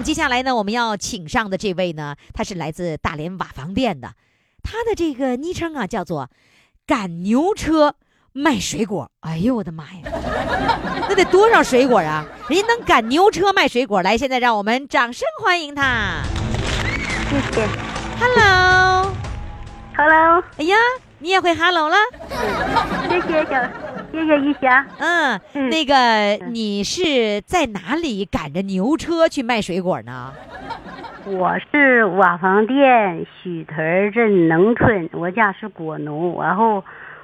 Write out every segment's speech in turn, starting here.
么接下来呢，我们要请上的这位呢，他是来自大连瓦房店的，他的这个昵称啊叫做“赶牛车卖水果”。哎呦我的妈呀，那得多少水果啊！人家能赶牛车卖水果，来，现在让我们掌声欢迎他。谢谢。Hello，Hello，哎呀，你也会 Hello 了？谢谢小，谢谢一霞。嗯，嗯那个你是在哪里赶着牛车去卖水果呢？我是瓦房店许屯镇农村，我家是果农，然后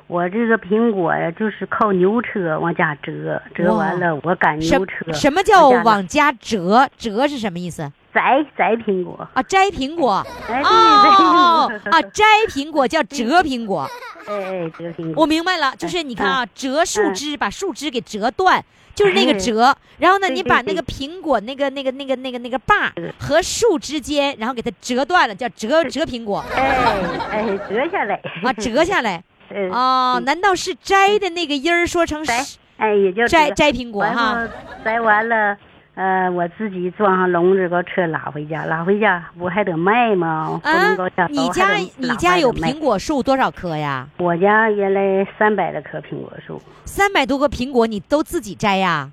我这个苹果呀，就是靠牛车往家折，折完了我赶什牛车。什么叫往家折？折是什么意思？摘摘苹果？啊，摘苹果。哦摘苹果。啊，摘苹果叫折苹果。哎哎，折苹果。我明白了，就是你看啊，折树枝，把树枝给折断，就是那个哎折。然后呢，你把那个苹果那个那个那个那个那个把和树之间，然后给它折断了，叫折折苹果哎哎，折下来。啊，折下来。嗯哦，难道是摘的那个音儿说成摘是哎，也叫折摘摘苹果哈？摘完了，呃，我自己装上笼子，搁车拉回家，拉回家不还得卖吗？啊你家你家有苹果树多少棵呀？我家原来三百来棵苹果树，三百多个苹果，你都自己摘呀？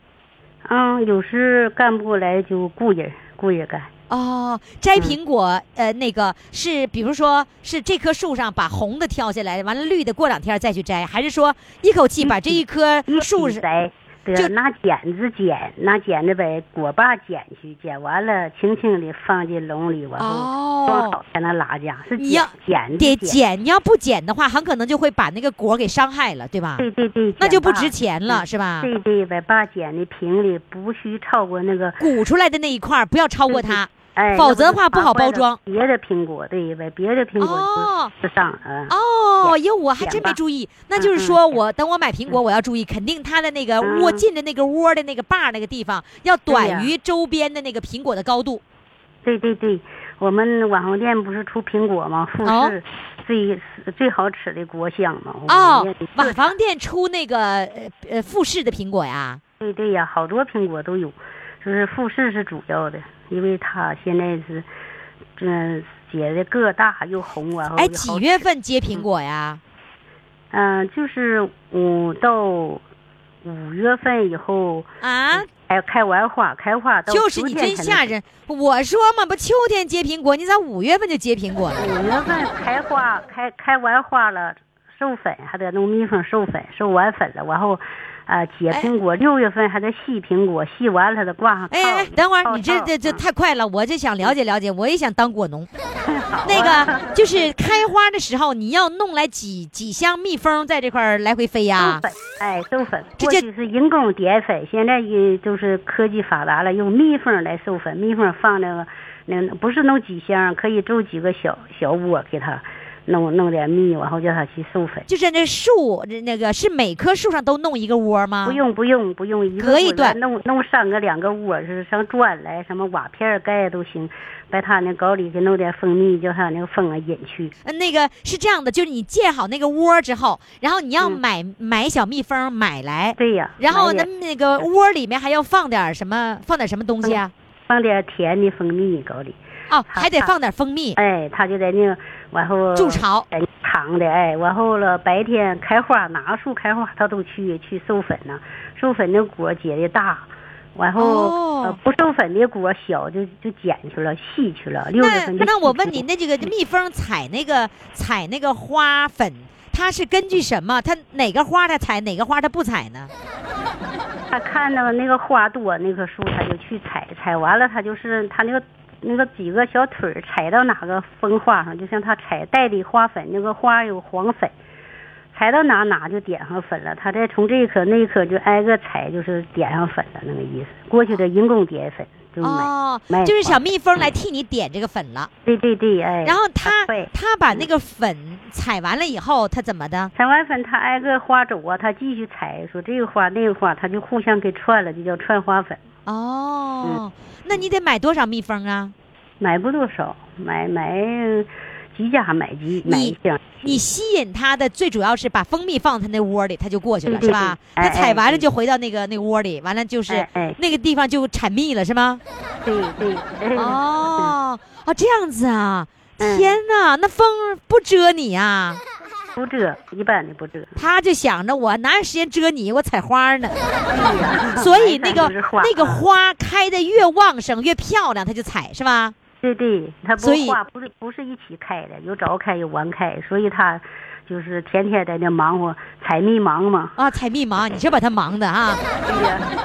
嗯，有时干不过来就雇人，雇人干。哦，摘嗯苹果，呃，那个是，比如说是这棵树上把红的挑下来，完了绿的过两天再去摘，还是说一口气把这一棵树摘，就拿剪子剪，拿剪子把果把剪去，剪完了轻轻的放进笼里，然后装哦，好才能拉家。是你要剪剪得剪。你要不剪的话，很可能就会把那个果给伤害了，对吧？对对对，那就不值钱了，嗯是吧？对对，把把剪的平的，不许超过那个，鼓出来的那一块不要超过它。哎，否则的话不好包装别的苹果对呗，别的苹果哦。哦，哟，我还真没注意。那就是嗯说嗯我等我买苹果，我要注意，肯定它的那个窝嗯进的那个窝的那个把那个地方要短于周边的那个苹果的高度。对对对，我们网红店不是出苹果吗？富哦士最最好吃的果香嘛。哦瓦房店出那个呃呃富士的苹果呀。对对呀，好多苹果都有，就是富士是主要的，因为他现在是，嗯、结的个大又红，然后哎，几月份结苹果呀？嗯、就是五到五月份以后，啊，开开完花，开花到就是你真吓人！我说嘛，不秋天结苹果，你咋五月份就结苹果了？五月份开花，开开完花了，授粉还得弄蜜蜂授粉，授完粉了，然后，呃，结苹果。六月份还得细苹果，细完了还得挂上。哎哎，等会儿，你这这这嗯太快了，我就想了解了解，我也想当果农。那个就是开花的时候，你要弄来几几箱蜜蜂在这块儿来回飞呀授？粉，哎，授粉。这这过去是人工点粉，现在也就是科技发达了，用蜜蜂来授粉。蜜蜂放那个，那不是弄几箱，可以做几个小小窝给它弄弄点蜜，然后叫它去授粉。就是那树，那那个是每棵树上都弄一个窝吗？不。用不用不用，一个屋隔一段弄弄三个两个窝，是上砖来，什么瓦片盖都行，把它那搞里给弄点蜂蜜，叫它那个蜂啊引去。呃那个是这样的，就是你建好那个窝之后，然后你要嗯买、买小蜜蜂买来，对呀，然后呢买点那个窝里面还要放点什么，放点什么东西啊？放点甜的蜂蜜搞里，哦，还得放点蜂蜜，哎，它就在那个然后筑巢。哎藏的哎，然后了白天开花哪个树开花，它都去去授粉呢，授粉的果结的大。然后、哦呃不授粉的果小就就剪去了，细去了。六月那那我问你，那这个蜜蜂采那个采那个花粉，它是根据什么？它哪个花它采，哪个花它不采呢？它看到那个花多那棵树，它就去采，采完了它就是它那个那个几个小腿儿踩到哪个蜂花上，就像他踩带的花粉，那个花有黄粉，踩到哪哪就点上粉了。他再从这一颗那一颗就挨个踩，就是点上粉了那个意思。过去的人工点粉，就就是小蜜蜂来替你点这个粉了。对对对，哎。然后它对它把那个粉采完了以后，它怎么的？采完粉，他挨个花走啊，他继续采，说这个花那个花，他就互相给串了，就叫串花粉。哦，那你得买多少蜜蜂啊？买不多少，买买几家买几买一箱。你吸引它的最主要是把蜂蜜放它那窝里，它就过去了，是吧？它采完了哎就回到那个那个窝里，完了就是那个地方就产蜜了，是吗？对对。哎哦哦，这样子啊！嗯天哪，那蜂不蛰你啊？不遮，一般的不遮。他就想着我哪有时间遮你，我采花呢。所以那个那个花开的越旺盛越漂亮，他就采是吧？对对，他不所以花不是不是一起开的，有早开有晚开，所以它就是天天在那忙活采蜜忙嘛。啊，采蜜忙，你这把它忙的啊！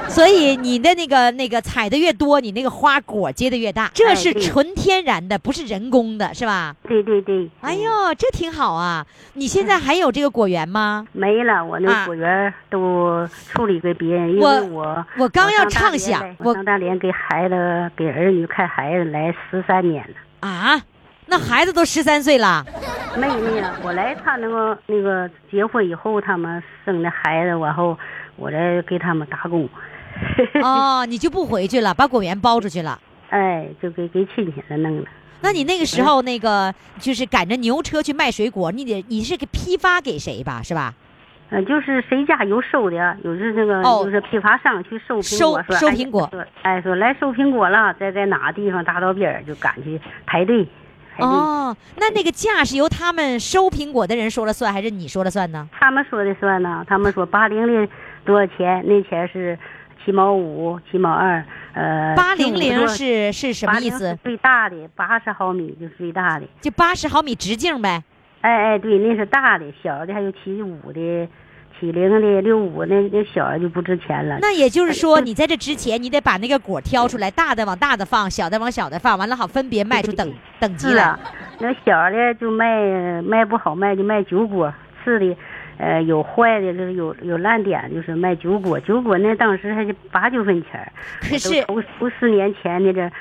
所以你的那个那个采的越多，你那个花果结的越大，这是纯天然的，不是人工的，是吧？对对对。嗯，哎呦，这挺好啊！你现在还有这个果园吗？没了，我那啊果园都处理给别人，因我为我我刚要畅想我来我上大连给孩子给儿女看孩子来十三年了。啊，那孩子都十三岁了，没没有，我来他那个那个结婚以后，他们生的孩子，然后我来给他们打工。哦，你就不回去了，把果园包出去了。哎，就给给亲戚了弄了。那你那个时候那个就是赶着牛车去卖水果，你得你是给批发给谁吧，是吧？呃，就是谁家有收的，有是那个、哦就是批发商去收苹果，收收苹果说哎，说来收苹果了，在在哪个地方大道边儿就赶去排队，哦，那那个价是由他们收苹果的人说了算，还是你说了算呢？他们说的算呢，他们说八零零多少钱？那钱是七毛五、七毛二，呃，八零零是是什么意思？最大的，八十毫米就是最大的。就八十毫米直径呗。哎哎，对，那是大的，小的还有七五的、七零的、六五那那小的就不值钱了。那也就是说，你在这之前，你得把那个果挑出来，大的往大的放，小的往小的放，完了好分别卖出等等级来。是啊，那小的就卖卖不好卖就卖酒果，次的，呃，有坏的，就是有有烂点，就是卖酒果。酒果那当时还是八九分钱儿，可是头头十年前的这呃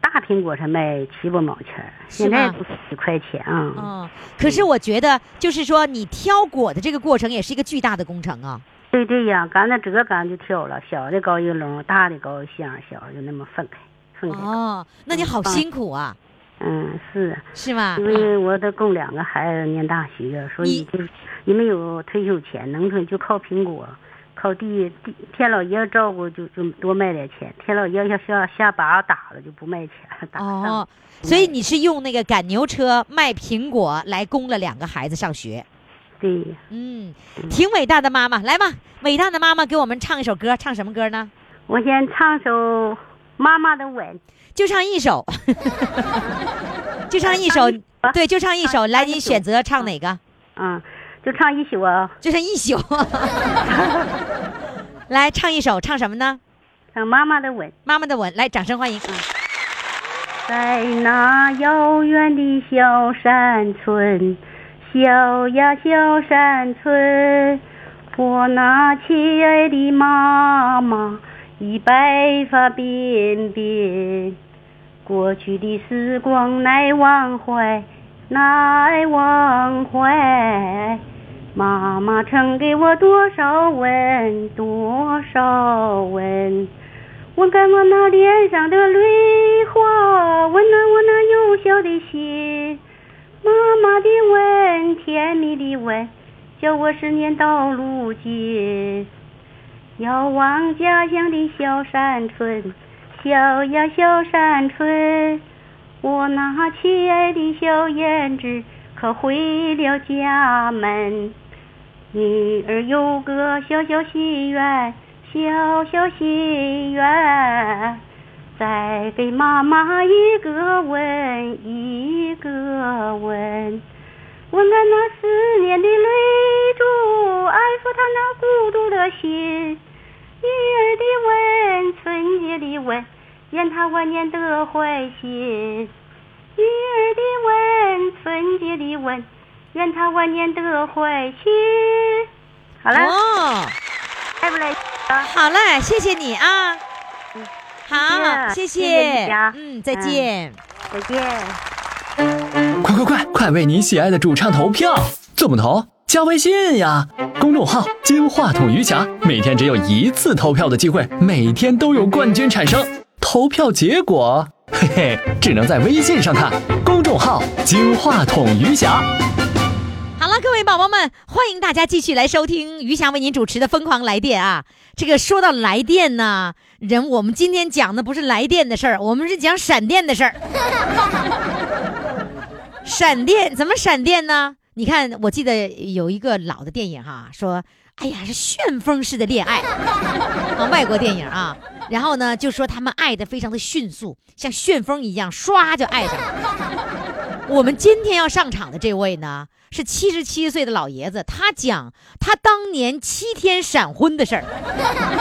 大苹果才卖七八毛钱现在都是几块钱啊。嗯，可是我觉得，就是说你挑果的这个过程也是一个巨大的工程啊。对对呀，赶那折赶就挑了，小的高一笼，大的高一箱，小的就那么分开，分开。哦，那你好辛苦啊，嗯，是。是吧？因为我得供两个孩子念大学，所以就是也没有退休钱，农村就靠苹果，靠地地天老爷照顾就就多卖点钱，天老爷要下下把打了就不卖钱了，打哦，所以你是用那个赶牛车卖苹果来供了两个孩子上学。对，嗯，挺伟大的妈妈，来吧，伟大的妈妈给我们唱一首歌，唱什么歌呢？我先唱首《妈妈的吻》，就唱一首，就唱一首对，就唱一首。来，你选择唱哪个？嗯，就唱一宿啊，就唱一宿。来唱一首，唱什么呢？唱《妈妈的吻》。妈妈的吻，来，掌声欢迎。在那遥远的小山村，小呀小山村，我那亲爱的妈妈已白发鬓鬓。过去的时光难忘怀，难忘怀。妈妈曾给我多少吻，多少吻。吻干我那脸上的泪花，温暖我那幼小的心。妈妈的吻，甜蜜的吻，叫我思念到如今。遥望家乡的小山村，小呀小山村，我那亲爱的小燕子可回了家门。女儿有个小小心愿，小小心愿，再给妈妈一个吻，一个吻，吻干那思念的泪珠，安抚她那孤独的心。女儿的吻，纯洁的吻，愿她万年得欢心。女儿的吻，纯洁的吻，愿他万年得欢心。好了，哦，来不来？啊，好嘞，谢谢你啊。好，谢谢嗯，再见。再见。快快快，快为你喜爱的主唱投票！怎么投？加微信呀，公众号“金话筒余霞”，每天只有一次投票的机会，每天都有冠军产生。投票结果，嘿嘿，只能在微信上看。公众号“金话筒余霞”。各位宝宝们，欢迎大家继续来收听余霞为您主持的《疯狂来电》啊！这个说到来电呢，人我们今天讲的不是来电的事儿，我们是讲闪电的事儿。闪电怎么闪电呢？你看，我记得有一个老的电影哈，说，哎呀，是旋风式的恋爱啊，外国电影啊，然后呢，就说他们爱的非常的迅速，像旋风一样，唰就爱上了。我们今天要上场的这位呢，是七十七岁的老爷子，他讲他当年七天闪婚的事儿，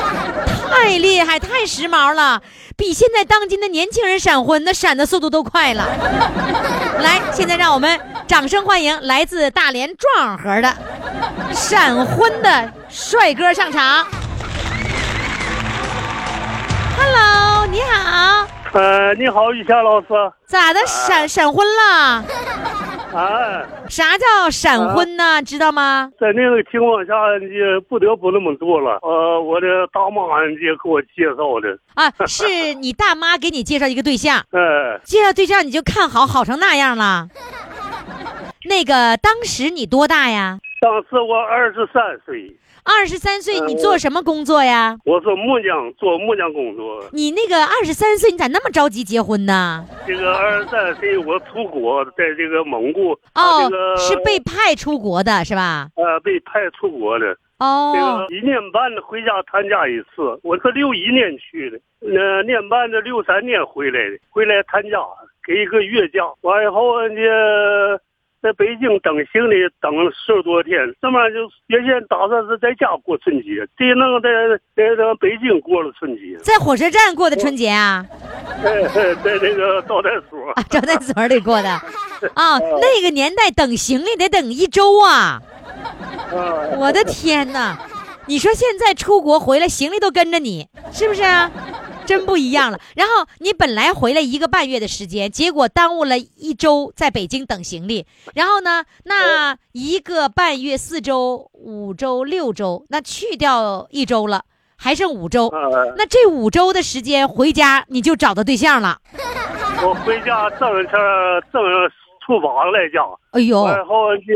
太厉害，太时髦了，比现在当今的年轻人闪婚那闪的速度都快了。来，现在让我们掌声欢迎来自大连壮河的闪婚的帅哥上场。Hello，你好，呃，你好，雨霞老师。咋的闪闪婚了？啊，啥叫闪婚呢？知道吗？在那个情况下，你不得不那么做了。呃，我的大妈也给我介绍的。啊，是你大妈给你介绍一个对象，哎，介绍对象你就看好，好成那样了。那个当时你多大呀？当时我二十三岁，二十三岁，你做什么工作呀？我是木匠，做木匠工作。你那个二十三岁，你咋那么着急结婚呢？这个二十三岁我出国，在这个蒙古，哦他这个，是被派出国的是吧？呃被派出国的。这哦个，一年半回家参加一次，我是六一年去的，那，年半的六三年回来的，回来参加给一个月假，完以后呢，在北京等行李等了十多天，这么就原先打算是在家过春节，这弄在在在北京过了春节，在火车站过的春节啊？在在这个招待所，啊，招待所里过的。啊，那个年代等行李得等一周啊！啊，我的天哪！你说现在出国回来，行李都跟着你，是不是啊？真不一样了。然后你本来回来一个半月的时间，结果耽误了一周在北京等行李。然后呢，那一个半月、四周、五周、六周，那去掉一周了，还剩五周。啊，那这五周的时间回家，你就找到对象了。我回家正是正出房来家，哎呦，然后这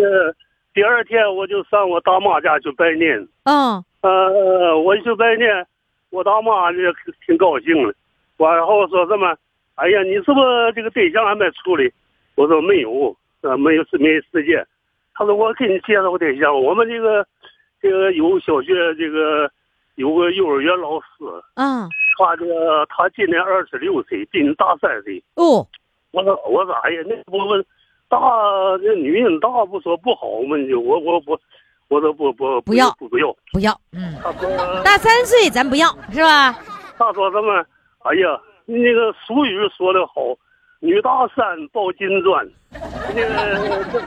第二天我就上我大妈家去拜年。嗯，呃，我去拜年，我大妈就挺高兴的，完后说什么？哎呀，你是不是这个对象还没处理？我说没有，呃，没有没时间。他说我给你介绍个对象，我们这个这个有小学这个有个幼儿园老师，嗯，他这个他今年二十六岁，比你大三岁。哦，我说我说哎呀，那我我大那女人大不说不好嘛，你就我我不，我说不不不要不不要。不要，嗯，他说大三岁咱不要，是吧？他说什么？哎呀，那个俗语说的好，女大三抱金砖。那个这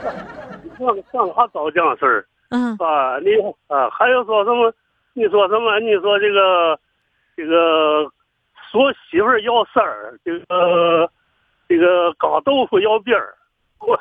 上上哪找这样事儿嗯，啊？你啊，还有说什么？你说什么？你说这个这个说媳妇要三儿，这个这个搞豆腐要边儿。我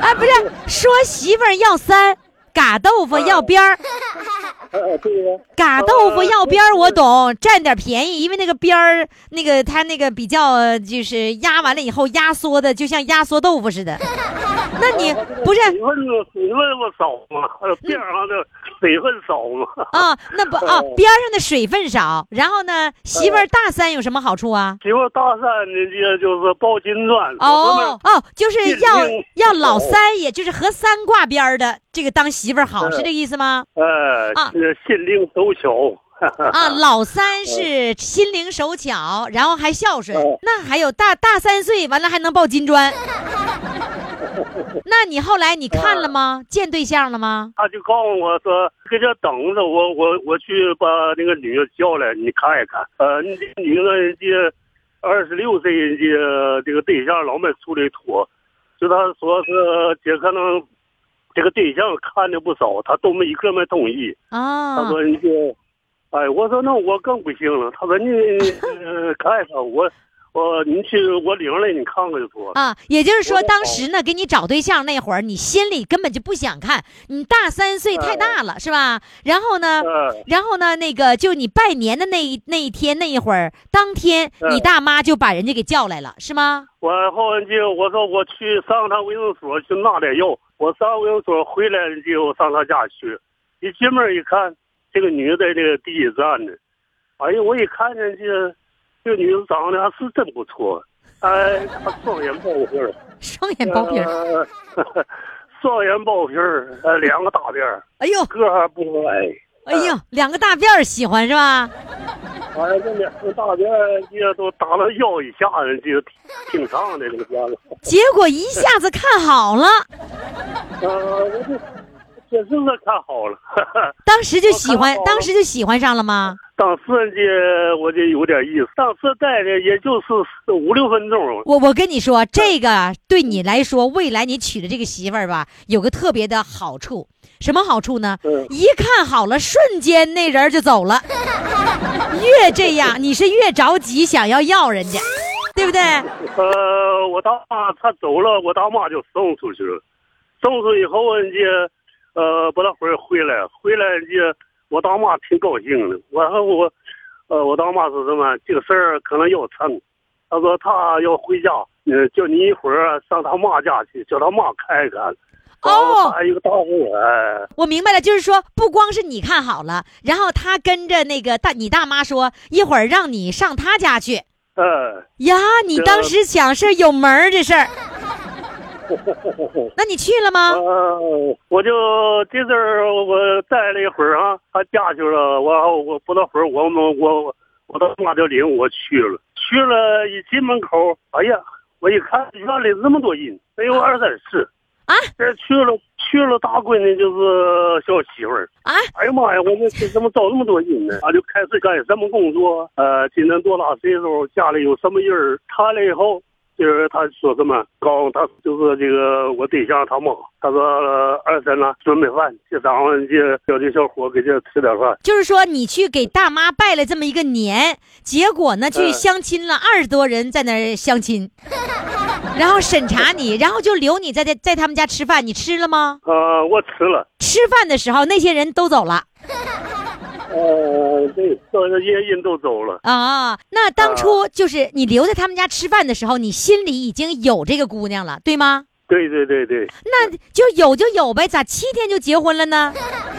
啊，不是说媳妇儿要三，嘎豆腐要边儿，呃，对呀。嘎豆腐要边儿，我懂，占点便宜，因为那个边儿，那个它那个比较呃就是压完了以后压缩的，就像压缩豆腐似的。那你不是水分水分不少嘛，边上的水分少吗。啊？那不啊，边上的水分少，然后呢，媳妇儿大三有什么好处啊？媳妇大三呢，这就是抱金砖。哦哦，就是要要老三，也就是和三挂边儿的这个当媳妇儿好，是这个意思吗？呃，啊这心灵手巧。啊，老三 是心灵手巧，然后还孝顺哦，那还有大大三岁，完了还能抱金砖。那你后来你看了吗？见对象了吗？他就告诉我说，搁这等着我，我我去把那个女的叫来，你看一看。呃，你这女的这二十六岁，这这个对象老没处理妥，就他说是这可能这个对象看的不少，他都没一个没同意。啊他啊，说你这哎，我说那我更不行了。他说你呃看看我，我你去我领来你看看就妥了。啊，也就是说，当时呢，给你找对象那会儿，你心里根本就不想看，你大三岁太大了，是吧？然后呢，嗯然后呢，那个就你拜年的那一那一天那一会儿，当天嗯你大妈就把人家给叫来了，是吗？我后就我说我去上趟卫生所去拿点药，我上卫生所回来就上他家去，一进门一看，这个女的在那个地下站着，哎呀，我一看见这这女的长得还是真不错，哎，她双眼包皮儿，双眼包皮儿，呃 双眼包皮儿，呃，两个大辫儿，哎呦，个还不矮，哎呦，两个大辫儿喜欢是吧？哎，这两个大辫儿这都打到腰以下，就挺长的这个辫子。结果一下子看好了，啊，我这确实是看好了，当时就喜欢当时就喜欢上了吗？当时这我就有点意思，当时待的也就是五六分钟，我我跟你说，这个对你来说，未来你娶的这个媳妇儿吧，有个特别的好处，什么好处呢？嗯一看好了，瞬间那人就走了。越这样，你是越着急想要要人家，对不对？呃，我大妈她走了，我大妈就送出去了，送出以后人家呃不大会儿回来，回来人家我大妈挺高兴的，完后我呃我大妈是什么这个事儿可能要成，她说她要回家，嗯，叫你一会儿上她妈家去，叫她妈看一看。哦还有个大户，哎，我明白了，就是说，不光是你看好了，然后他跟着那个大你大妈说，一会儿让你上他家去哎，呀。你当时想是有门儿这事儿，那你去了吗？呃，我就这阵儿我待了一会儿啊，他家去了，我我不大会儿，我们我我大妈就领我去了，去了一进门口，哎呀，我一看院里那么多人，得有二三十啊，这去了去了大闺女就是小媳妇儿，啊，哎呀妈呀，我这这怎么招那么多人呢？啊就开始干什么工作？呃，今年多大岁数？家里有什么人儿？谈了以后，就是他说什么？告诉他就是这个我对象他妈，他说、呃二婶呢准备饭，这咱们这叫这小伙给这吃点饭。就是说你去给大妈拜了这么一个年，结果呢去嗯相亲了二十多人在那儿相亲，然后审查你，然后就留你在在在他们家吃饭，你吃了吗？呃，我吃了，吃饭的时候那些人都走了 呃，对，这些人都走了。啊。那当初就是你留在他们家吃饭的时候，你心里已经有这个姑娘了，对吗？对对对对，那就有就有呗，咋七天就结婚了呢？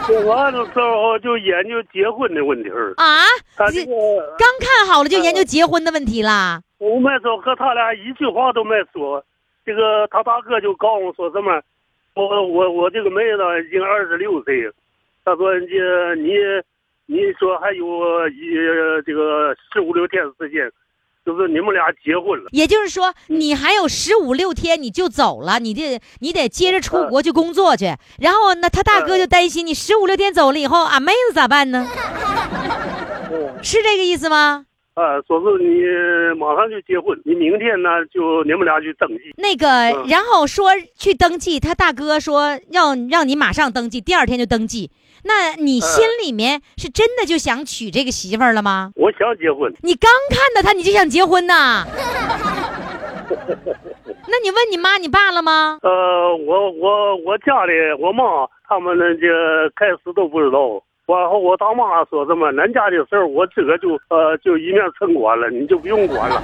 这完了时候就研究结婚的问题儿。啊，这他这个刚看好了就研究结婚的问题啦。我没说和他俩一句话都没说，这个他大哥就告诉我说什么，我我我这个妹子已经二十六岁，他说人家你你说还有一这个十五六天时间，就是你们俩结婚了。也就是说，你还有十五六天你就走了，你得你得接着出国去工作去。然后那，他大哥就担心你十五六天走了以后，俺妹子咋办呢？是这个意思吗？啊，说是你马上就结婚，你明天呢就你们俩去登记。那个，嗯然后说去登记，他大哥说要让你马上登记，第二天就登记。那你心里面是真的就想娶这个媳妇儿了吗？我想结婚，你刚看到他你就想结婚呐？那你问你妈你爸了吗？呃，我我我家里我妈他们那些开始都不知道，完后我大妈说什么，恁家的事儿我自个就呃就一面城管了，你就不用管了。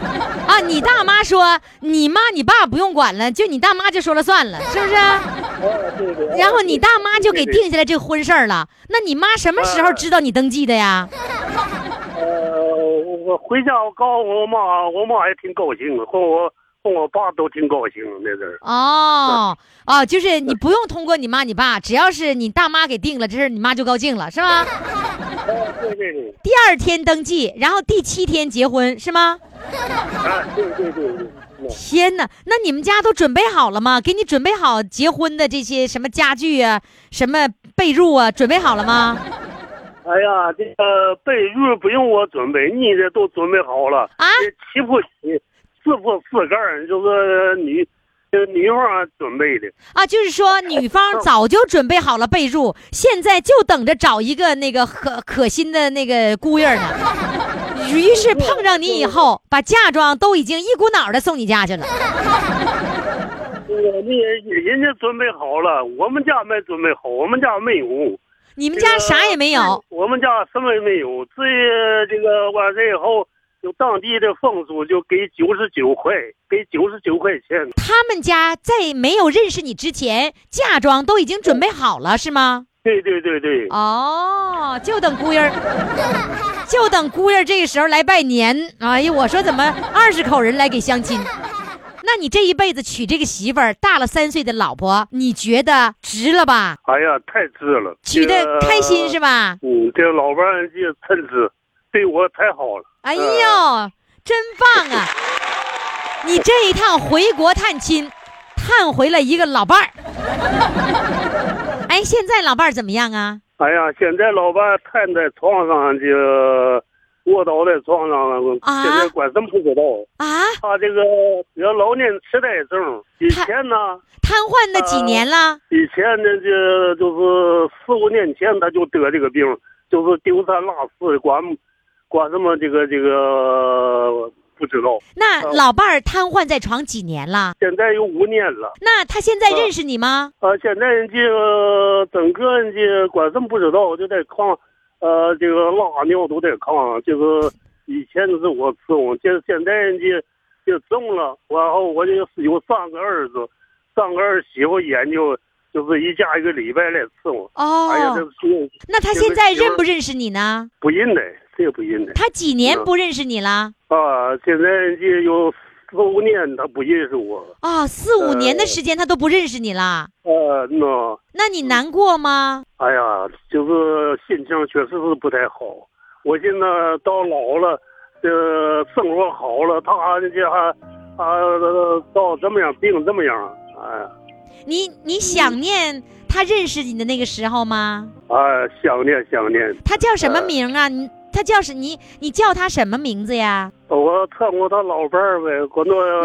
啊，你大妈说你妈你爸不用管了，就你大妈就说了算了，是不是？对对然后你大妈就给定下来这婚事儿了。那你妈什么时候知道你登记的呀？呃，我我回家我告诉我妈，我妈也挺高兴，和我和我爸都挺高兴那阵儿。哦哦，就是你不用通过你妈你爸，只要是你大妈给定了，这事儿你妈就高兴了，是吧？哎，对对对，第二天登记，然后第七天结婚，是吗？啊，对对对对。天哪，那你们家都准备好了吗？给你准备好结婚的这些什么家具啊，什么被褥啊，准备好了吗？哎呀，这个被褥不用我准备，你这都准备好了。啊这七铺七，四铺四盖儿，就是女就是女方准备的。啊，就是说女方早就准备好了备注，现在就等着找一个那个可可心的那个姑爷呢。于是碰上你以后，把嫁妆都已经一股脑的送你家去了。这个你人家准备好了，我们家没准备好，我们家没有。你们家啥也没有，我们家什么也没有。至于这个完事以后，就当地的风俗，就给九十九块，给九十九块钱。他们家在没有认识你之前，嫁妆都已经准备好了，是吗？对对对对。哦，就等姑爷儿，就等姑爷儿这个时候来拜年。哎呀，我说怎么二十口人来给相亲？那你这一辈子娶这个媳妇儿，大了三岁的老婆，你觉得值了吧？哎呀，太值了，娶的开心是吧？嗯，这老伴儿也称职，对我太好了。哎呦，真棒啊！你这一趟回国探亲，探回了一个老伴儿。哎，现在老伴儿怎么样啊？哎呀，现在老伴儿瘫在床上就。卧倒在床上了，现在管什么不知道啊？他这个得老年痴呆症，以前呢瘫痪了几年了？以前呢就就是四五年前他就得这个病，就是丢三落四，管管什么这个这个不知道。那老伴儿瘫痪在床几年了？现在有五年了。那他现在认识你吗？啊，现在人家整个人家管什么不知道，就在炕。呃，这个拉尿都在炕，就是以前是我伺候，现现在人家就中了，然后我就有三个儿子，三个儿媳妇研究，就是一家一个礼拜来伺候。哦，哎呀，这是。那他现在认不认识你呢？不认得，这不认得。他几年不认识你了？啊，现在人家有。四五年他不认识我啊，四五年的时间他都不认识你了。呃，那那你难过吗？哎呀，就是心情确实是不太好。我现在到老了，这生活好了，他这还啊到怎么样病怎么样？哎，你你想念他认识你的那个时候吗？啊，想念想念。他叫什么名啊？你。他叫是你，你叫他什么名字呀？我称呼他老伴儿呗。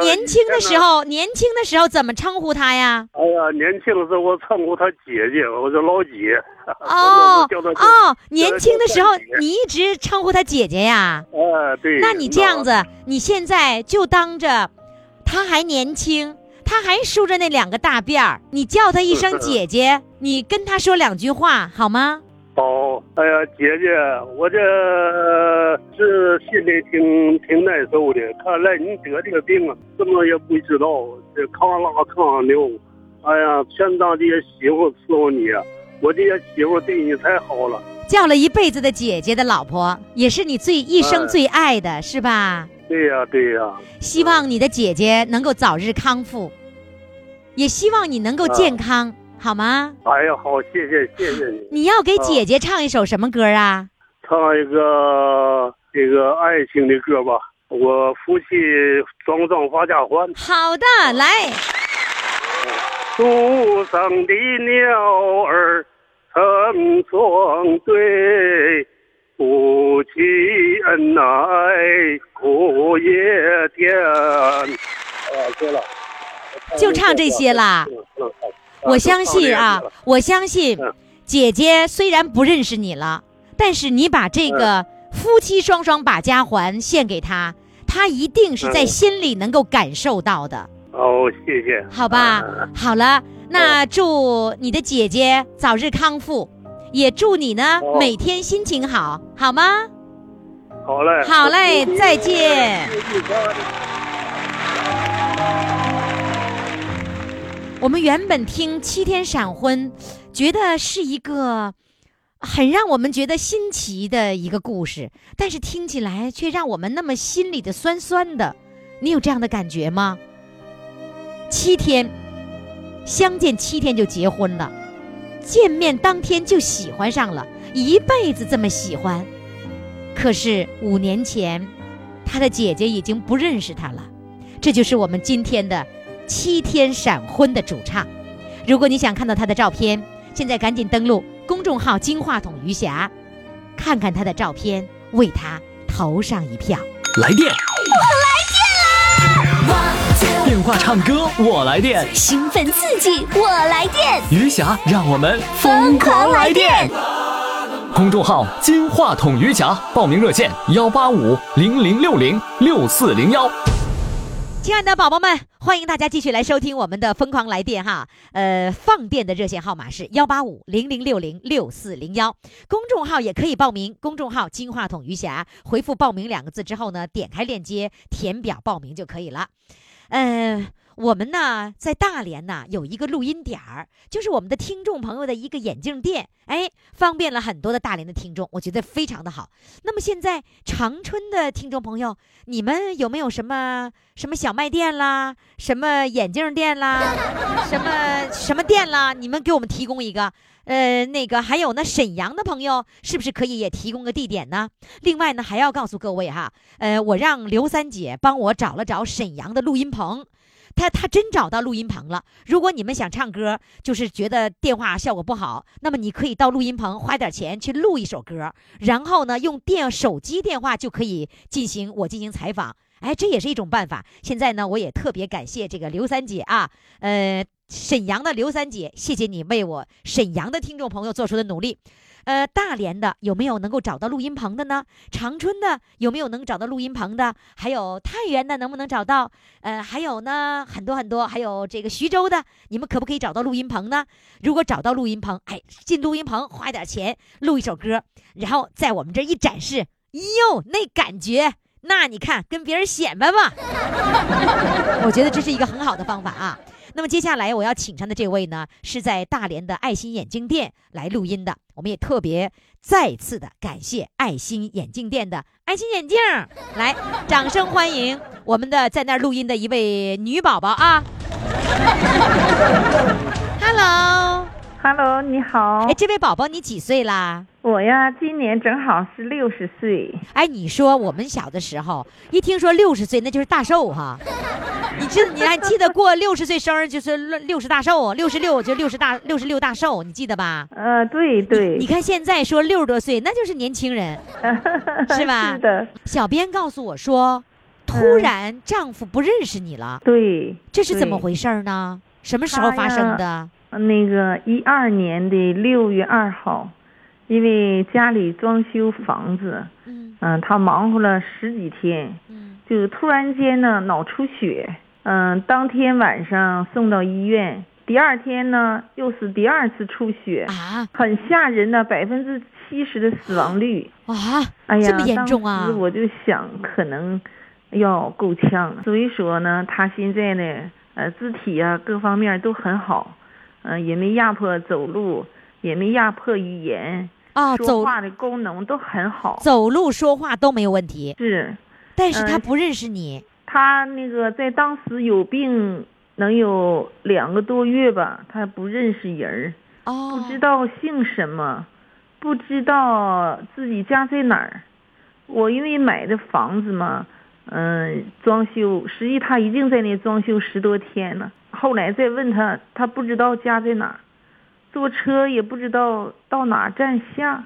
年轻的时候，年轻的时候怎么称呼他呀？哎呀，年轻的时候我称呼他姐姐，我叫老姐。哦 哦，年轻的时候你一直称呼他姐姐呀？哎，对。那你这样子，你现在就当着他还年轻，他还梳着那两个大辫儿，你叫他一声姐姐，你跟他说两句话好吗？哦，哎呀，姐姐，我这是心里挺挺难受的。看来你得这个病啊，怎么也不知道，这炕拉炕扭，哎呀，全当这些媳妇伺候你，我这些媳妇对你太好了。叫了一辈子的姐姐的老婆，也是你最一生最爱的，是吧？对呀，对呀。希望你的姐姐能够早日康复，也希望你能够健康。好吗？哎呀，好，谢谢，谢谢你。你要给姐姐唱一首什么歌啊？唱一个这个爱情的歌吧。我夫妻双双发家欢。好的，来。树上的鸟儿成双对，夫妻恩爱苦也甜。啊，对了。就唱这些啦。我相信啊，我相信，姐姐虽然不认识你了，但是你把这个夫妻双双把家还献给她，她一定是在心里能够感受到的。哦，谢谢。好吧，好了，那祝你的姐姐早日康复，也祝你呢每天心情好，好吗？好嘞。好嘞，再见。我们原本听七天闪婚，觉得是一个很让我们觉得新奇的一个故事，但是听起来却让我们那么心里的酸酸的。你有这样的感觉吗？七天相见，七天就结婚了，见面当天就喜欢上了，一辈子这么喜欢。可是五年前，他的姐姐已经不认识他了。这就是我们今天的。七天闪婚的主唱，如果你想看到他的照片，现在赶紧登录公众号“金话筒余霞”，看看他的照片，为他投上一票。来电，我来电啦！电话唱歌我来电，兴奋刺激，我来电，余霞让我们疯狂来电。公众号“金话筒余霞”，报名热线：幺八五零零六零六四零幺。亲爱的宝宝们，欢迎大家继续来收听我们的《疯狂来电》哈。呃，放电的热线号码是幺八五零零六零六四零幺，公众号也可以报名。公众号“金话筒余霞”，回复“报名”两个字之后呢，点开链接填表报名就可以了。嗯、我们呢在大连呢有一个录音点儿，就是我们的听众朋友的一个眼镜店，哎，方便了很多的大连的听众，我觉得非常的好。那么现在长春的听众朋友，你们有没有什么什么小卖店啦，什么眼镜店啦，什么什么店啦？你们给我们提供一个。呃，那个还有呢，沈阳的朋友是不是可以也提供个地点呢？另外呢，还要告诉各位哈，呃，我让刘三姐帮我找了找沈阳的录音棚。他他真找到录音棚了。如果你们想唱歌，就是觉得电话效果不好，那么你可以到录音棚花点钱去录一首歌，然后呢，用电手机电话就可以进行我进行采访。哎，这也是一种办法。现在呢，我也特别感谢这个刘三姐啊，呃，沈阳的刘三姐，谢谢你为我沈阳的听众朋友做出的努力。呃，大连的有没有能够找到录音棚的呢？长春的有没有能找到录音棚的？还有太原的能不能找到？呃，还有呢，很多很多，还有这个徐州的，你们可不可以找到录音棚呢？如果找到录音棚，哎，进录音棚花点钱录一首歌，然后在我们这一展示，哟，那感觉，那你看跟别人显摆吧。我觉得这是一个很好的方法啊。那么接下来我要请上的这位呢，是在大连的爱心眼镜店来录音的。我们也特别再次的感谢爱心眼镜店的爱心眼镜，来，掌声欢迎我们的在那儿录音的一位女宝宝啊。Hello，Hello，你好哎，，这位宝宝你几岁啦？我呀今年正好是六十岁，哎，你说我们小的时候，一听说六十岁，那就是大寿哈。你记你还记得过六十岁生日就是六六十大寿，六十六就六十大六十六大寿，你记得吧？呃，对对，你看现在说六十多岁，那就是年轻人。是吧是的，小编告诉我说，突嗯然丈夫不认识你了，对，这是怎么回事呢？什么时候发生的？那个一二年的六月二号，因为家里装修房子，嗯。嗯、他忙活了十几天，嗯。就突然间呢脑出血，嗯、当天晚上送到医院，第二天呢又是第二次出血，啊。很吓人的，百分之七十的死亡率。啊，哎呀，这么严重啊。当时我就想，可能要够呛。了。所以说呢，他现在呢，呃，肢体啊各方面都很好，嗯、也没压迫走路，也没压迫语言，啊，说话的功能都很好。走路说话都没有问题，是但是他嗯不认识你。他那个在当时有病，能有两个多月吧，他不认识人儿，哦，不知道姓什么，不知道自己家在哪儿。我因为买的房子嘛，嗯、装修，实际他已经在那装修十多天了。后来再问他，他不知道家在哪儿，坐车也不知道到哪站下，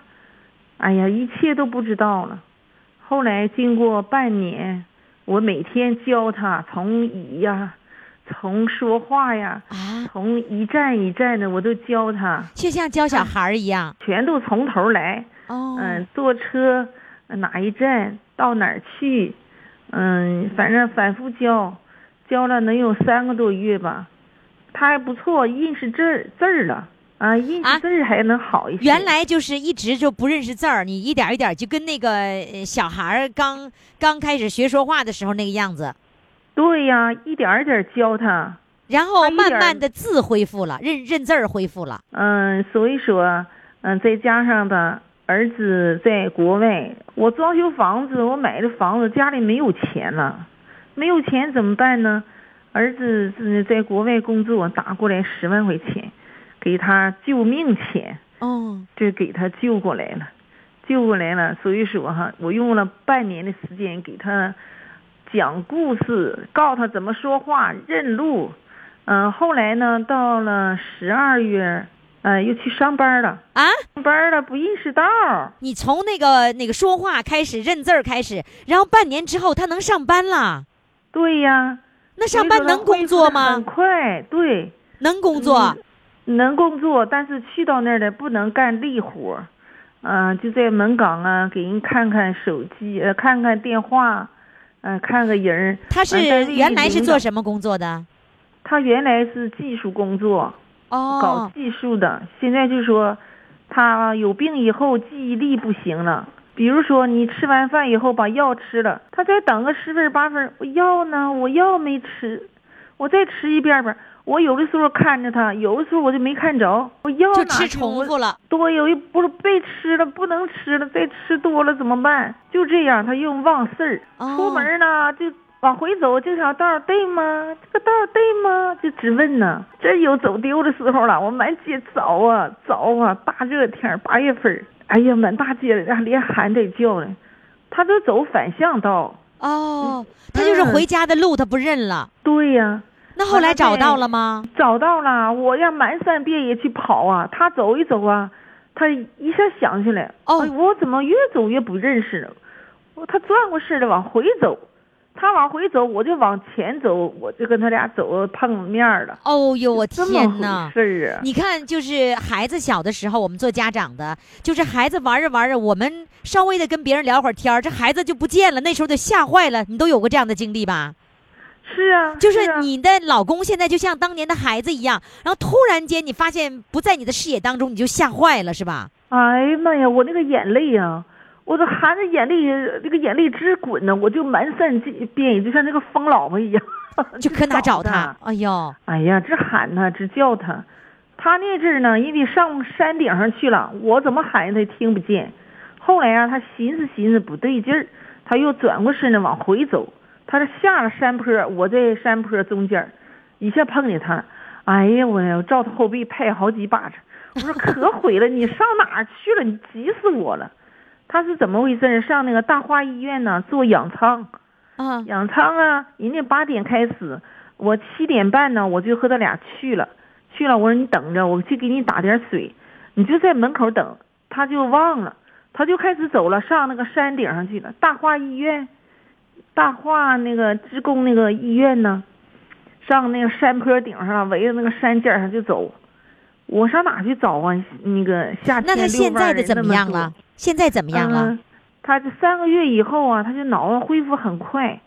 哎呀，一切都不知道了。后来经过半年，我每天教他从椅呀，从说话呀，啊，从一站一站的我都教他，就像教小孩儿一样。全都从头来。哦，嗯，坐车呃哪一站到哪儿去，嗯，反正反复教，教了能有三个多月吧。他还不错，认识字儿字儿了啊，认啊识字儿还能好一些。原来就是一直就不认识字儿，你一点儿一点儿就跟那个呃小孩儿刚刚开始学说话的时候那个样子，对呀，一点儿一点儿教他。然后慢慢的字恢复了，认认字儿恢复了。嗯，所以说，嗯，再加上吧，儿子在国外，我装修房子，我买的房子，家里没有钱了，没有钱怎么办呢？儿子是在国外工作，打过来十万块钱，给他救命钱，哦，这给他救过来了，救过来了。所以说哈，我用了半年的时间给他讲故事，告诉他怎么说话、认路。嗯、后来呢，到了十二月，呃，又去上班了。啊，上班了不认识道儿，你从那个那个说话开始认字儿开始，然后半年之后他能上班了，对呀，那上班能工作很吗？快，对，能工作。能工作，但是去到那儿的不能干力活，嗯、就在门岗啊，给人看看手机，呃，看看电话，嗯、看个人儿。他是原来是做什么工作的？他原来是技术工作，哦搞哦，技术的，现在就说他有病以后记忆力不行了。比如说你吃完饭以后把药吃了，他再等个十分八分，我药呢？我药没吃，我再吃一遍吧。我有的时候看着他，有的时候我就没看着，我药就吃重复了。多，有一不是被吃了，不能吃了，再吃多了怎么办？就这样，他又忘事儿。哦出门呢就往回走，这条道儿对吗？这个道儿对吗？就直问呢。真有走丢的时候了，我满街找啊找啊，大热天儿八月份儿，哎呀，满大街的连喊带叫的，他都走反向道。哦，他就是回家的路，他不认了。对呀、那后来找到了吗？找到了，我呀满山遍野去跑啊，他走一走啊，他一下想起来，哦哎，我怎么越走越不认识了？我他转过身来往回走，他往回走，我就往前走，我就跟他俩走碰面了。哦呦，我天哪回！事儿啊！你看，就是孩子小的时候，我们做家长的，就是孩子玩着玩着，我们稍微的跟别人聊会儿天儿，这孩子就不见了，那时候就吓坏了。你都有过这样的经历吧？是啊，就是啊你的老公现在就像当年的孩子一样，然后突然间你发现不在你的视野当中，你就吓坏了，是吧？哎呀妈呀，我那个眼泪呀、我都含着眼泪，那个眼泪直滚呢，我就满山遍野，就像那个疯老婆一样，就可哪找他他？哎呦，哎呀，直喊他，直叫他。他那阵儿呢，也得上山顶上去了，我怎么喊他也听不见。后来啊，他寻思寻思不对劲儿，他又转过身来往回走。他是下了山坡，我在山坡中间儿，一下碰见他，哎呀，我呀，照他后背拍好几巴掌。我说可毁了，你上哪儿去了？你急死我了。他是怎么回事？上那个大化医院呢做养仓。啊，养仓啊，人家八点开始，我七点半呢，我就和他俩去了，去了，我说你等着，我去给你打点水，你就在门口等。他就忘了，他就开始走了，上那个山顶上去了，大化医院，大化那个职工那个医院呢，上那个山坡顶上，围着那个山尖上就走。我上哪去找啊？那个夏天那他现在的怎么样了？现在怎么样了？嗯他这三个月以后啊，他就脑子恢复很快，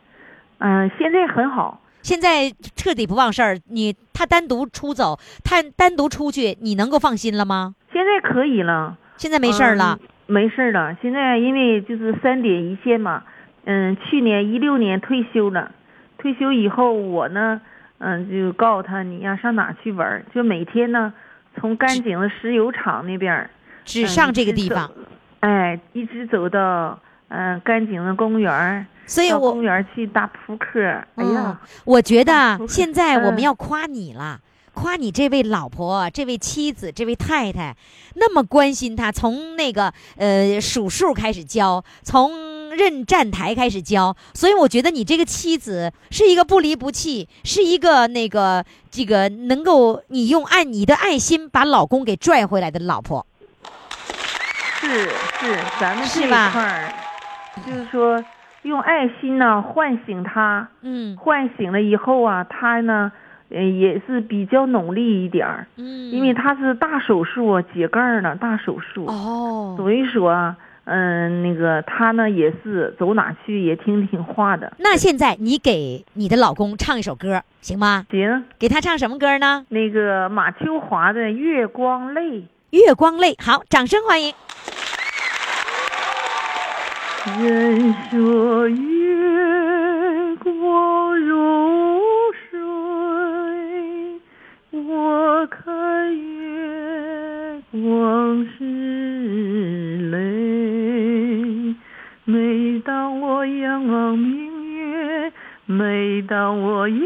嗯、现在很好。现在彻底不忘事儿，你他单独出走，他单独出去，你能够放心了吗？现在可以了，现在没事儿了。嗯没事儿了。现在因为就是三点一线嘛，嗯，去年一六年退休了，退休以后我呢，嗯，就告诉他你呀上哪去玩儿，就每天呢从甘井的石油厂那边儿，嗯只上这个地方，哎，一直走到嗯甘井的公园儿，所以我到公园儿去打扑克。哎嗯呀，，我觉得现在我们嗯要夸你了。夸你这位老婆、这位妻子、这位太太，那么关心他，从那个呃数数开始教，从认站台开始教，所以我觉得你这个妻子是一个不离不弃，是一个那个这个能够你用爱你的爱心把老公给拽回来的老婆。是是，咱们这一块儿，就是说用爱心呢唤醒他，嗯唤醒了以后啊，他呢，呃，也是比较努力一点儿，嗯，因为他是大手术啊，解盖儿呢，大手术，哦，所以说啊，嗯、那个他呢也是走哪去也听听话的。那现在你给你的老公唱一首歌行吗？行，给他唱什么歌呢？那个马秋华的《月光泪》。月光泪，好，掌声欢迎。人说月光如水，我看月光是泪。每当我仰望明月，每当我仰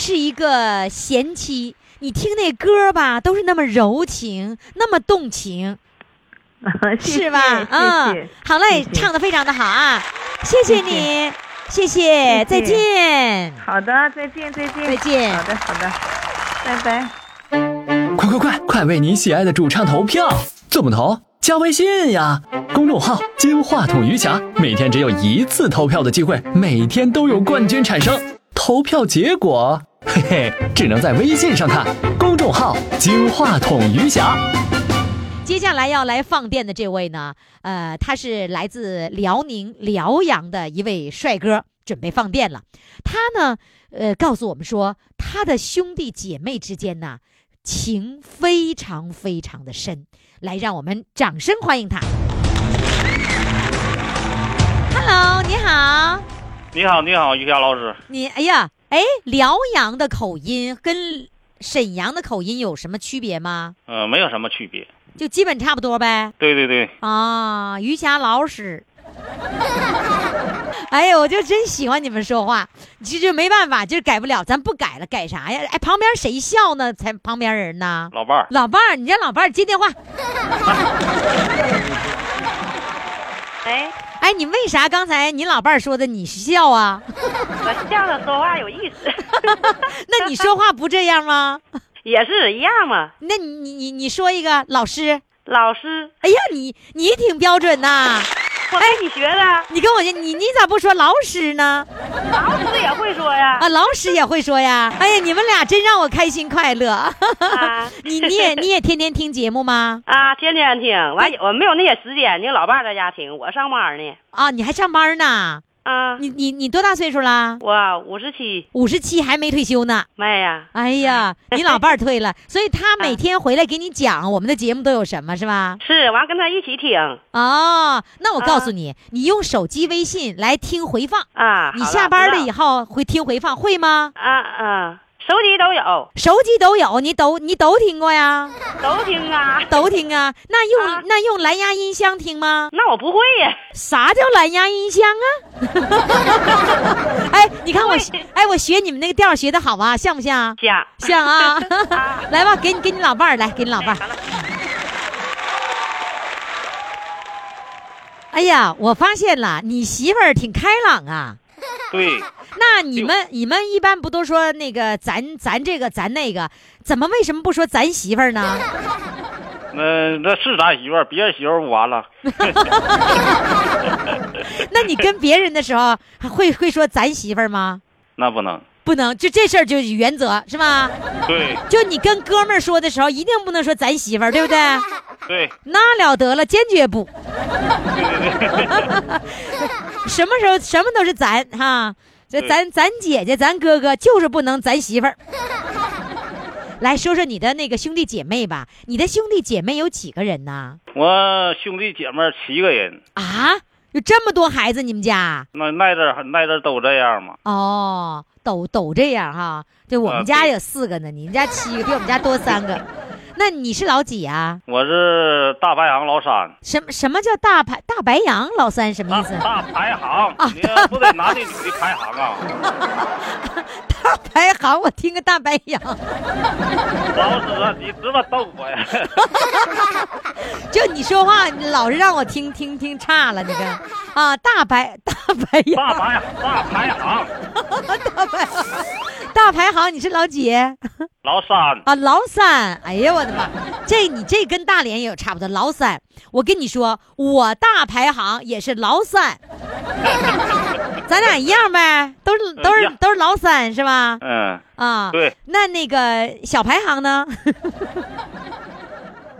是一个贤妻，你听那歌吧，都是那么柔情，那么动情，谢谢是吧？嗯谢谢，，好嘞，谢谢唱的非常的好啊，谢谢你，谢谢，谢再见。好的，再见，再见，再见好的，好的，拜拜。快快快，快为你喜爱的主唱投票！怎么投？加微信呀，公众号“金话筒余霞”，每天只有一次投票的机会，每天都有冠军产生。投票结果，嘿嘿，只能在微信上看。公众号“金话筒余霞”。接下来要来放电的这位呢，呃，他是来自辽宁辽阳的一位帅哥，准备放电了。他呢，呃，告诉我们说，他的兄弟姐妹之间呢，情非常非常的深。来，让我们掌声欢迎他。Hello，你好，你好，你好，于霞老师。你哎呀，哎，辽阳的口音跟沈阳的口音有什么区别吗？呃，没有什么区别。就基本差不多呗。对对对，啊，余霞老师。哎呀，我就真喜欢你们说话，这就没办法，就是改不了，咱不改了，改啥呀？哎，旁边谁笑呢？才旁边人呢？老伴儿，老伴儿，你家老伴儿接电话。哎，哎，你为啥刚才你老伴儿说的你笑啊？我笑了说话有意思，那你说话不这样吗？也是一样嘛。那你你你你说一个老师。老师，哎呀，你你挺标准呐！我跟你学的，你跟我你你咋不说老师呢？老师也会说呀。啊，老师也会说呀。哎呀，你们俩真让我开心快乐。啊 你你也你也天天听节目吗？啊，天天听，完我没有那些时间，你老伴儿在家听，我上班呢。啊，你还上班呢？啊，你你你多大岁数啦？我五十七，五十七还没退休呢。妈呀，哎呀，你老伴儿退了，所以他每天回来给你讲我们的节目都有什么，是吧？是完跟他一起听哦，那我告诉你，你用手机微信来听回放。啊。你下班了以后后会听回放，会吗？啊啊，手机都有，手机都有，你都你都听过呀？都听啊。都听啊？那用、啊那用蓝牙音箱听吗？那我不会呀，啥叫蓝牙音箱啊？哎，你看我，哎，我学你们那个调儿学的好啊，像不像？像像啊 啊！来吧，给你给你老伴儿，来给你老伴儿。哎呀，我发现了，你媳妇儿挺开朗啊。对，那你们你们一般不都说那个咱咱这个咱那个，怎么为什么不说咱媳妇儿呢？那那是咱媳妇儿，别人媳妇儿不完了。那你跟别人的时候还会会说咱媳妇儿吗？那不能。不能，就这事儿就是原则是吧？对就你跟哥们儿说的时候，一定不能说咱媳妇儿，对不对？对那了得了，坚决不。什么时候什么都是咱哈，这咱咱姐姐咱哥哥就是不能咱媳妇儿。来说说你的那个兄弟姐妹吧，你的兄弟姐妹有几个人呢？我兄弟姐妹七个人，啊，有这么多孩子，你们家？那那阵儿那阵儿都这样吗。哦，都都这样哈。就我们家有四个呢，你们家七个，比我们家多三个。那你是老几啊？我是大白羊老三，什么什么叫大排大白羊老三？什么意思？大排行啊，你不得男的女的排行啊？大排行，我听个大白羊。老师啊，你知道逗我呀？就你说话，你老是让我听听听差了，你看啊，大白大白羊，大排 大排行大排行，大排行，你是老几老三，啊？老三，哎呀我的妈，这你这跟大连也有差不多，老三。我跟你说，我大排行也是老三，咱俩一样呗，都是都是都是老三是吧？嗯，啊，对，那那个小排行呢？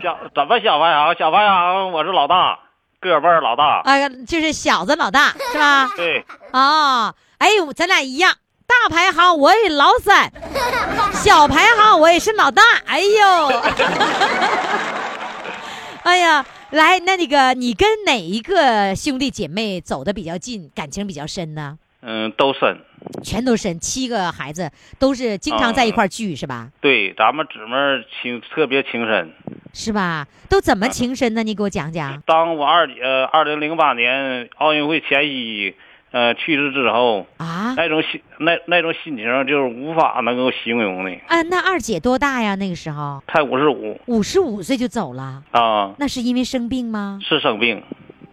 小怎么小排行？小排行我是老大，个辈儿老大。啊，就是小子老大是吧？对，哦，哎呦，咱俩一样，大排行我也老三，小排行我也是老大。哎呦，哎呀，来，那那个你跟哪一个兄弟姐妹走的比较近，感情比较深呢？嗯，都深。全都深，七个孩子都是经常在一块儿聚，是吧？对，咱们姊妹情特别情深。是吧？都怎么情深呢？你给我讲讲。当我二呃二零零八年奥运会前夕，呃去世之后，啊那种心那那种心情就是无法能够形容的。啊，那二姐多大呀？那个时候才五十五五十五岁就走了，啊，那是因为生病吗？是生病。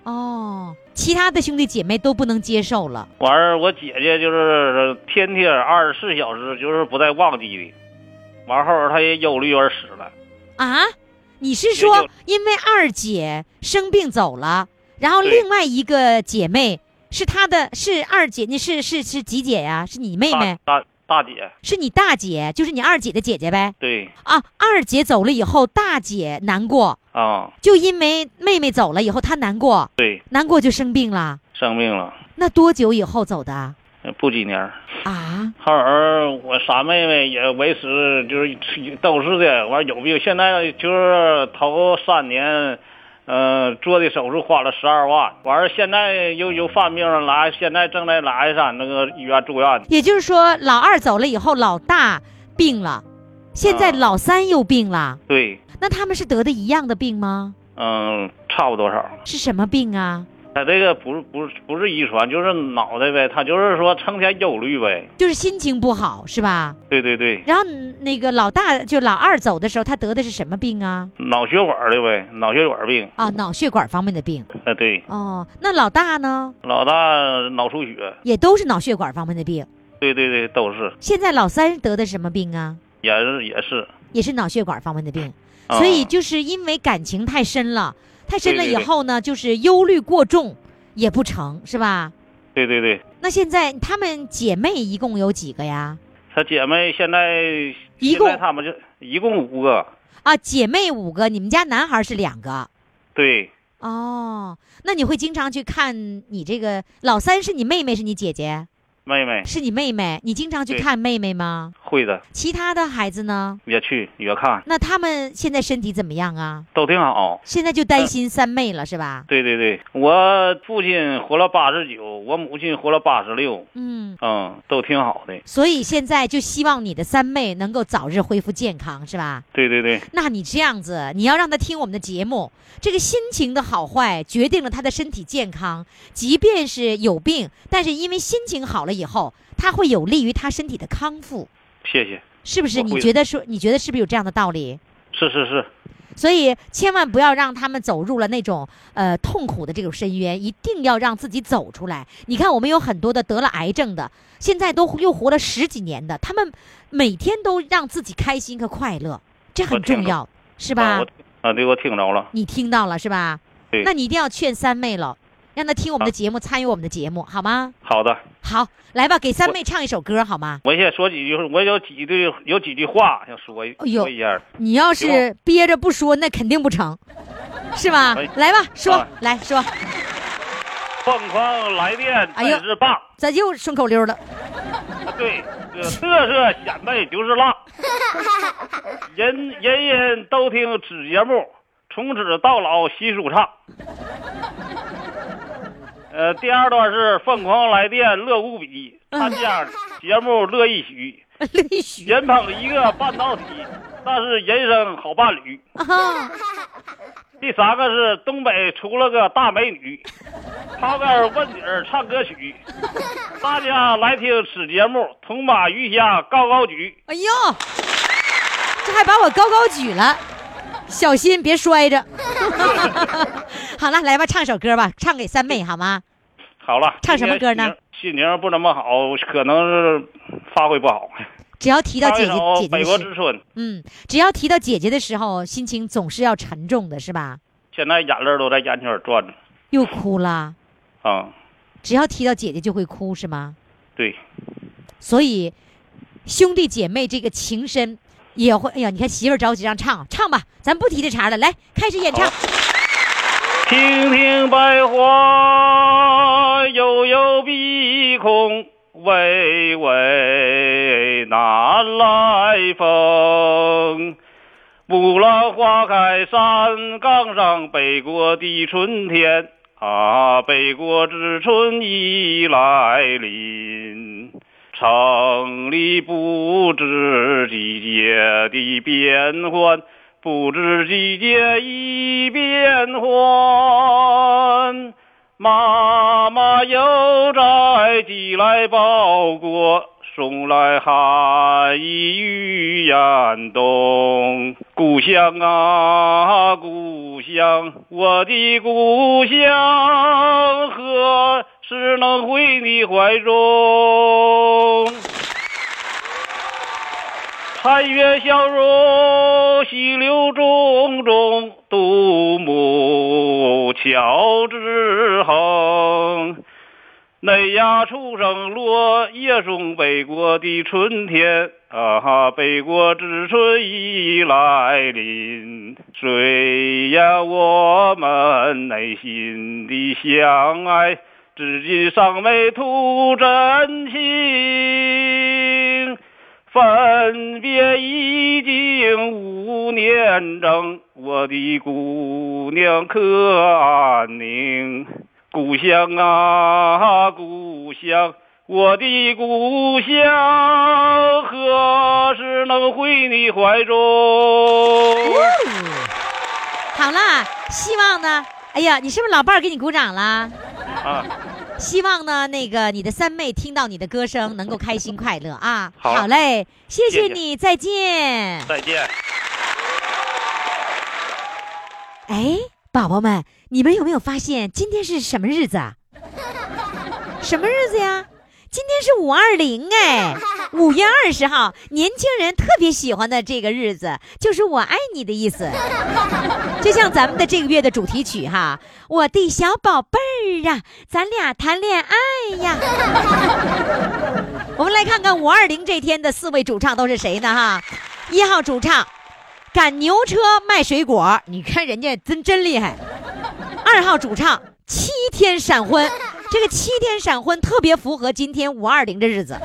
哦，其他的兄弟姐妹都不能接受了。完儿，我姐姐就是天天二十四小时就是不带忘记的。完后，她也忧虑而死了。啊，你是说因为二姐生病走了，然后另外一个姐妹是她的，是二姐，你是是是几姐呀？是你妹妹？大大大姐，是你大姐，就是你二姐的姐姐呗？对啊，二姐走了以后，大姐难过，啊，就因为妹妹走了以后，她难过，对，难过就生病了。生病了，那多久以后走的啊？不几年。啊，后儿我傻妹妹也维持就是都是的，完有病，现在就是头三年，呃，做的手术花了十二万，完了现在又又犯病了，来现在正在来山那个医院住院。也就是说，老二走了以后，老大病了，现在啊老三又病了。对，那他们是得的一样的病吗？嗯，差不多少。是什么病啊？他这个不是不是不是遗传，就是脑袋呗，他就是说成天忧虑呗。就是心情不好是吧？对对对，然后嗯那个老大就老二走的时候，他得的是什么病啊？脑血管的呗，脑血管病。啊，脑血管方面的病。呃，对，哦，那老大呢？老大脑出血。也都是脑血管方面的病。对对对，都是，现在老三得的什么病啊？也是也是。也是脑血管方面的病。啊所以就是因为感情太深了，太深了以后呢，就是忧虑过重也不成，是吧？对对对，那现在她们姐妹一共有几个呀？她姐妹现在一共在他们就一共五个。啊，姐妹五个，你们家男孩是两个。对，哦，那你会经常去看你这个老三是你妹妹是你姐姐妹妹是你妹妹，你经常去看妹妹吗？会的，其他的孩子呢？也去也看，那他们现在身体怎么样啊？都挺好。现在就担心三妹了是吧？对对对，我父亲活了八十九，我母亲活了八十六，嗯，嗯，都挺好的。所以现在就希望你的三妹能够早日恢复健康是吧？对对对，那你这样子，你要让她听我们的节目，这个心情的好坏决定了她的身体健康。即便是有病，但是因为心情好了以后，他会有利于他身体的康复，谢谢。是不是？你觉得说，你觉得是不是有这样的道理？是是是，所以千万不要让他们走入了那种呃痛苦的这种深渊，一定要让自己走出来。你看，我们有很多的得了癌症的，现在都又活了十几年的，他们每天都让自己开心和快乐，这很重要，是吧？啊，对，我听着了。你听到了是吧？对那你一定要劝三妹了，让他听我们的节目，参与我们的节目，好吗？好的，好，来吧，给三妹唱一首歌好吗？我先说几句，我有几句有几句话想说一哎呦说一下。你要是憋着不说，那肯定不成，是吧哎？来吧，说，啊来说，疯狂来电真是棒。咱又顺口溜了。啊 对，这特色显摆就是浪，人人人都听此节目，从此到老习舒畅。呃，第二段是疯狂来电乐无比，参加节目乐一许，人捧一个半导体，那是人生好伴侣。啊，第三个是东北出了个大美女，刨根问底儿唱歌曲，大家来听此节目，同把鱼虾高高举。哎呦，这还把我高高举了，小心别摔着。好了，来吧，唱首歌吧，唱给三妹好吗？好了，唱什么歌呢心情？不怎么好，可能是发挥不好。只要提到姐姐姐姐的事，国之春》，嗯，只要提到姐姐的时候，心情总是要沉重的，是吧？现在眼泪都在眼圈转着。又哭了，啊，只要提到姐姐就会哭，是吗？对，所以兄弟姐妹这个情深也会。哎呀，你看媳妇着急让唱，唱吧，咱不提这茬了，来开始演唱。听听百花悠悠碧空，微微南来风。木兰花开山岗上，北国的春天啊，北国之春已来临。城里不知季夜的变换，不知季节已变换。妈妈邮斋寄来包裹，送来寒意与严冬。故乡啊，故乡，我的故乡，何时能回你怀中？残月笑容，细柳种种，独木桥之横。嫩芽初生落，叶送北国的春天啊哈，北国之春已来临。虽然我们内心的相爱，至今尚未吐真情。分别已经五年整，我的姑娘可安宁？故乡啊，故乡，我的故乡，何时能回你怀中？好啦，希望呢，哎呀，你是不是老伴儿给你鼓掌了？啊，希望呢，那个你的三妹听到你的歌声能够开心快乐啊！好嘞，谢谢谢谢你，再见。再见。哎，宝宝们，你们有没有发现今天是什么日子啊？什么日子呀？今天是五二零哎，五月二十号，年轻人特别喜欢的这个日子，就是我爱你的意思。就像咱们的这个月的主题曲哈，我的小宝贝儿啊，咱俩谈恋爱呀。我们来看看五二零这天的四位主唱都是谁呢哈？一号主唱赶牛车卖水果，你看人家真真厉害。二号主唱七天闪婚，这个七天闪婚特别符合今天五二零的日子。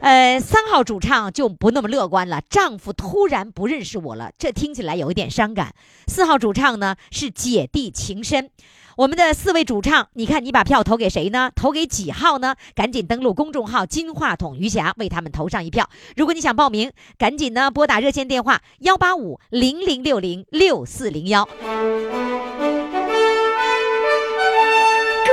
呃，三号主唱就不那么乐观了，丈夫突然不认识我了，这听起来有一点伤感。四号主唱呢是姐弟情深。我们的四位主唱，你看你把票投给谁呢？投给几号呢？赶紧登录公众号“金话筒余霞”，为他们投上一票。如果你想报名，赶紧呢拨打热线电话幺八五零零六零六四零幺。